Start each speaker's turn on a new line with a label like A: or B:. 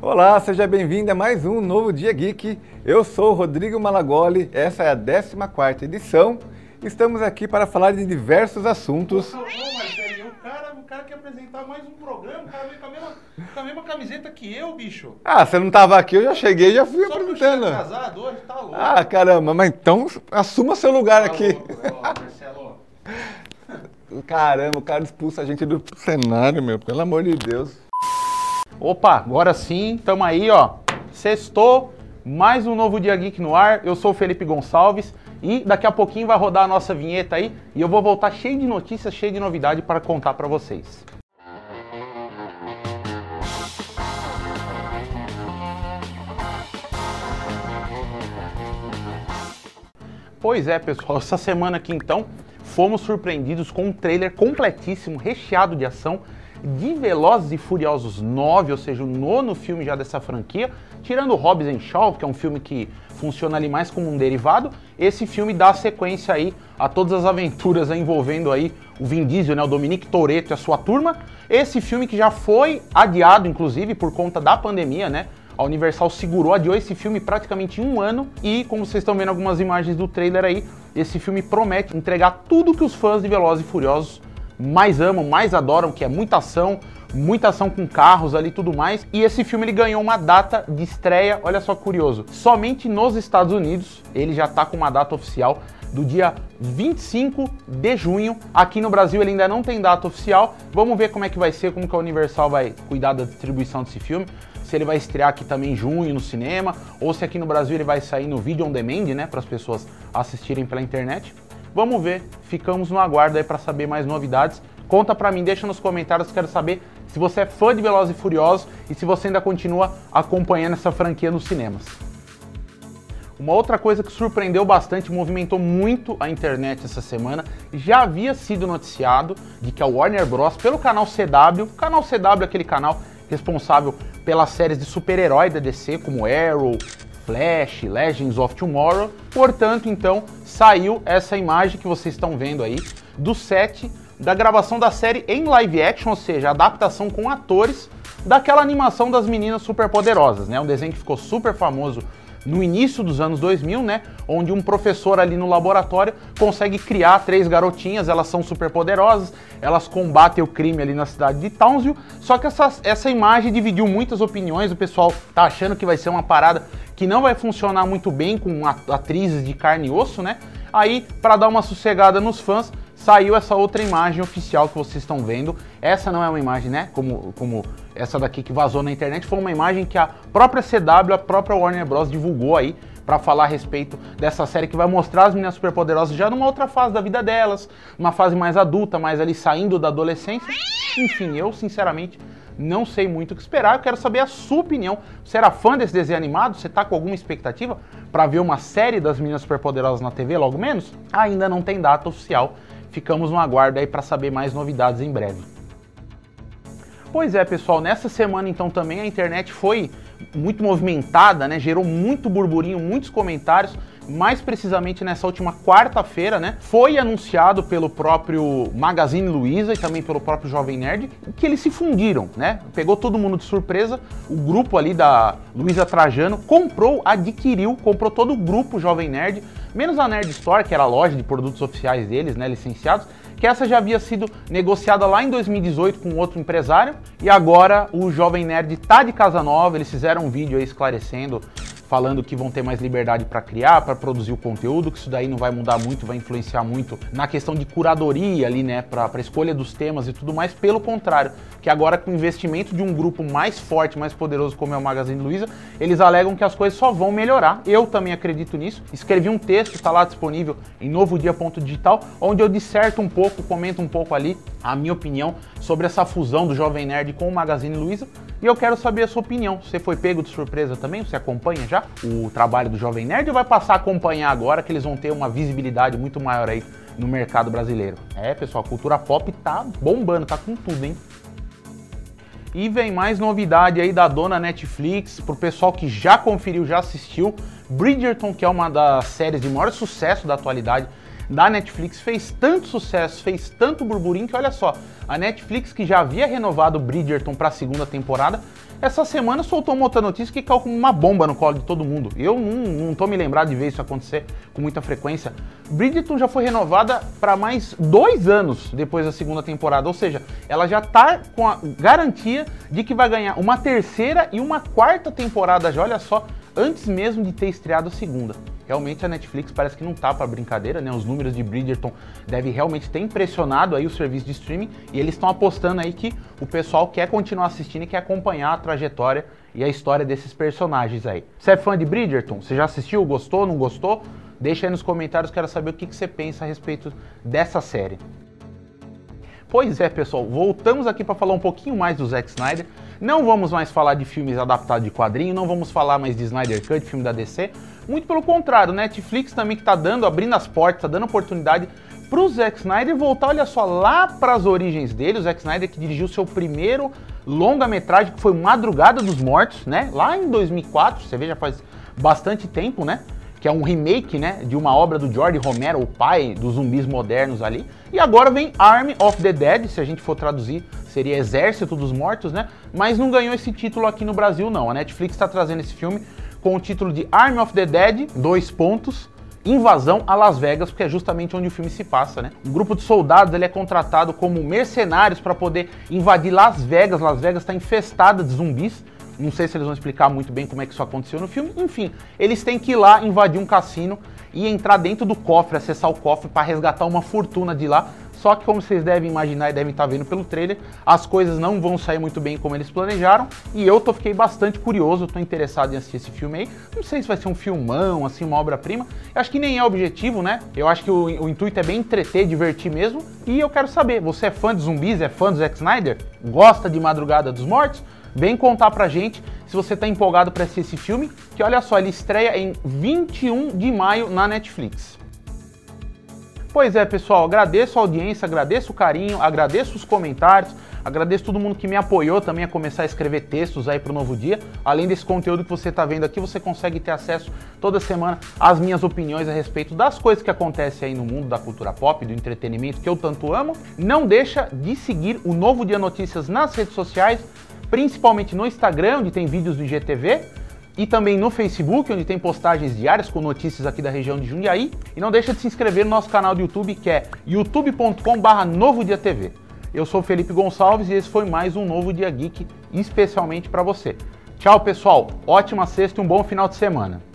A: Olá, seja bem-vindo a mais um Novo Dia Geek. Eu sou o Rodrigo Malagoli, essa é a 14 edição. Estamos aqui para falar de diversos assuntos.
B: Não, Marcelinho, o cara, o cara quer apresentar mais um programa, o cara veio com a mesma, com a mesma camiseta que eu, bicho.
A: Ah, você não estava aqui, eu já cheguei e já fui
B: Só
A: apresentando.
B: atrasado hoje, tá louco.
A: Ah, caramba, mas então assuma seu lugar
B: tá
A: aqui.
B: louco, ó, Marcelo.
A: Caramba, o cara expulsa a gente do cenário, meu, pelo amor de Deus.
C: Opa, agora sim, tamo aí, ó. Sextou, mais um novo Dia Geek no ar. Eu sou o Felipe Gonçalves e daqui a pouquinho vai rodar a nossa vinheta aí e eu vou voltar cheio de notícias, cheio de novidade para contar para vocês. Pois é, pessoal, essa semana aqui então fomos surpreendidos com um trailer completíssimo, recheado de ação, de Velozes e Furiosos 9, ou seja, o nono filme já dessa franquia, tirando Hobbs and Shaw, que é um filme que funciona ali mais como um derivado, esse filme dá sequência aí a todas as aventuras envolvendo aí o Vin Diesel, né, o Dominique Toretto e a sua turma. Esse filme que já foi adiado, inclusive, por conta da pandemia, né? A Universal segurou, adiou esse filme praticamente um ano e, como vocês estão vendo algumas imagens do trailer aí, esse filme promete entregar tudo que os fãs de Velozes e Furiosos mais amam, mais adoram, que é muita ação, muita ação com carros ali e tudo mais. E esse filme ele ganhou uma data de estreia, olha só curioso, somente nos Estados Unidos, ele já tá com uma data oficial do dia 25 de junho. Aqui no Brasil ele ainda não tem data oficial. Vamos ver como é que vai ser, como que a Universal vai cuidar da distribuição desse filme. Se ele vai estrear aqui também em junho no cinema, ou se aqui no Brasil ele vai sair no vídeo on demand, né, para as pessoas assistirem pela internet. Vamos ver, ficamos no aguardo aí para saber mais novidades. Conta pra mim, deixa nos comentários, quero saber se você é fã de Velozes e Furiosos e se você ainda continua acompanhando essa franquia nos cinemas. Uma outra coisa que surpreendeu bastante, movimentou muito a internet essa semana, já havia sido noticiado de que a Warner Bros, pelo canal CW, canal CW é aquele canal responsável pelas séries de super-herói da DC, como Arrow, Flash, Legends of Tomorrow. Portanto, então, saiu essa imagem que vocês estão vendo aí do set da gravação da série em live action, ou seja, adaptação com atores daquela animação das meninas superpoderosas, né? Um desenho que ficou super famoso no início dos anos 2000, né, onde um professor ali no laboratório consegue criar três garotinhas, elas são super poderosas, elas combatem o crime ali na cidade de Townsville, só que essa, essa imagem dividiu muitas opiniões, o pessoal tá achando que vai ser uma parada que não vai funcionar muito bem com atrizes de carne e osso, né, aí para dar uma sossegada nos fãs, saiu essa outra imagem oficial que vocês estão vendo. Essa não é uma imagem, né? Como, como essa daqui que vazou na internet, foi uma imagem que a própria CW, a própria Warner Bros. divulgou aí para falar a respeito dessa série que vai mostrar as meninas superpoderosas já numa outra fase da vida delas, uma fase mais adulta, mais ali saindo da adolescência. Enfim, eu sinceramente não sei muito o que esperar. Eu quero saber a sua opinião. Você era fã desse desenho animado? Você tá com alguma expectativa para ver uma série das meninas superpoderosas na TV logo menos? Ainda não tem data oficial ficamos no aguardo aí para saber mais novidades em breve. Pois é, pessoal, nessa semana então também a internet foi muito movimentada, né? Gerou muito burburinho, muitos comentários. Mais precisamente nessa última quarta-feira, né? Foi anunciado pelo próprio Magazine Luiza e também pelo próprio Jovem Nerd que eles se fundiram, né? Pegou todo mundo de surpresa. O grupo ali da Luiza Trajano comprou, adquiriu, comprou todo o grupo Jovem Nerd, menos a Nerd Store, que era a loja de produtos oficiais deles, né? Licenciados que essa já havia sido negociada lá em 2018 com outro empresário e agora o Jovem Nerd tá de casa nova, eles fizeram um vídeo aí esclarecendo falando que vão ter mais liberdade para criar, para produzir o conteúdo, que isso daí não vai mudar muito, vai influenciar muito na questão de curadoria ali, né, para escolha dos temas e tudo mais. Pelo contrário, que agora com o investimento de um grupo mais forte, mais poderoso como é o Magazine Luiza, eles alegam que as coisas só vão melhorar. Eu também acredito nisso. Escrevi um texto, está lá disponível em novodia.digital, onde eu disserto um pouco, comento um pouco ali a minha opinião sobre essa fusão do Jovem Nerd com o Magazine Luiza. E eu quero saber a sua opinião. Você foi pego de surpresa também? Você acompanha já o trabalho do Jovem Nerd ou vai passar a acompanhar agora que eles vão ter uma visibilidade muito maior aí no mercado brasileiro? É, pessoal, a cultura pop tá bombando, tá com tudo, hein? E vem mais novidade aí da dona Netflix, pro pessoal que já conferiu, já assistiu. Bridgerton, que é uma das séries de maior sucesso da atualidade da Netflix, fez tanto sucesso, fez tanto burburinho que olha só, a Netflix que já havia renovado Bridgerton para a segunda temporada, essa semana soltou uma outra notícia que caiu como uma bomba no colo de todo mundo. Eu não, não tô me lembrado de ver isso acontecer com muita frequência. Bridgerton já foi renovada para mais dois anos depois da segunda temporada, ou seja, ela já tá com a garantia de que vai ganhar uma terceira e uma quarta temporada já, olha só, antes mesmo de ter estreado a segunda. Realmente a Netflix parece que não tá para brincadeira, né? Os números de Bridgerton devem realmente ter impressionado aí o serviço de streaming e eles estão apostando aí que o pessoal quer continuar assistindo e quer acompanhar a trajetória e a história desses personagens aí. Você é fã de Bridgerton? Você já assistiu? Gostou? Não gostou? Deixa aí nos comentários, quero saber o que, que você pensa a respeito dessa série. Pois é, pessoal, voltamos aqui para falar um pouquinho mais do Zack Snyder. Não vamos mais falar de filmes adaptados de quadrinho, não vamos falar mais de Snyder Cut, filme da DC. Muito pelo contrário, Netflix também que está dando, abrindo as portas, está dando oportunidade para o Zack Snyder voltar, olha só, lá para as origens dele. O Zack Snyder que dirigiu seu primeiro longa-metragem, que foi Madrugada dos Mortos, né? Lá em 2004, você vê, já faz bastante tempo, né? Que é um remake, né? De uma obra do George Romero, o pai dos zumbis modernos ali. E agora vem Army of the Dead, se a gente for traduzir, seria Exército dos Mortos, né? Mas não ganhou esse título aqui no Brasil, não. A Netflix está trazendo esse filme com o título de Army of the Dead, dois pontos, invasão a Las Vegas, porque é justamente onde o filme se passa, né? Um grupo de soldados ele é contratado como mercenários para poder invadir Las Vegas. Las Vegas está infestada de zumbis. Não sei se eles vão explicar muito bem como é que isso aconteceu no filme. Enfim, eles têm que ir lá invadir um cassino e entrar dentro do cofre, acessar o cofre para resgatar uma fortuna de lá só que como vocês devem imaginar e devem estar vendo pelo trailer, as coisas não vão sair muito bem como eles planejaram. E eu tô fiquei bastante curioso, tô interessado em assistir esse filme aí. Não sei se vai ser um filmão, assim, uma obra-prima. Acho que nem é objetivo, né? Eu acho que o, o, intuito é bem entreter, divertir mesmo. E eu quero saber, você é fã de zumbis, é fã do Zack Snyder? Gosta de Madrugada dos Mortos? Vem contar pra gente se você tá empolgado para assistir esse filme, que olha só, ele estreia em 21 de maio na Netflix. Pois é, pessoal, agradeço a audiência, agradeço o carinho, agradeço os comentários, agradeço todo mundo que me apoiou também a começar a escrever textos aí para o novo dia. Além desse conteúdo que você está vendo aqui, você consegue ter acesso toda semana às minhas opiniões a respeito das coisas que acontecem aí no mundo da cultura pop, do entretenimento que eu tanto amo. Não deixa de seguir o Novo Dia Notícias nas redes sociais, principalmente no Instagram, onde tem vídeos do IGTV e também no Facebook, onde tem postagens diárias com notícias aqui da região de Jundiaí. E não deixa de se inscrever no nosso canal do YouTube, que é youtube.com.br Novo Dia TV. Eu sou Felipe Gonçalves e esse foi mais um Novo Dia Geek, especialmente para você. Tchau, pessoal. Ótima sexta e um bom final de semana.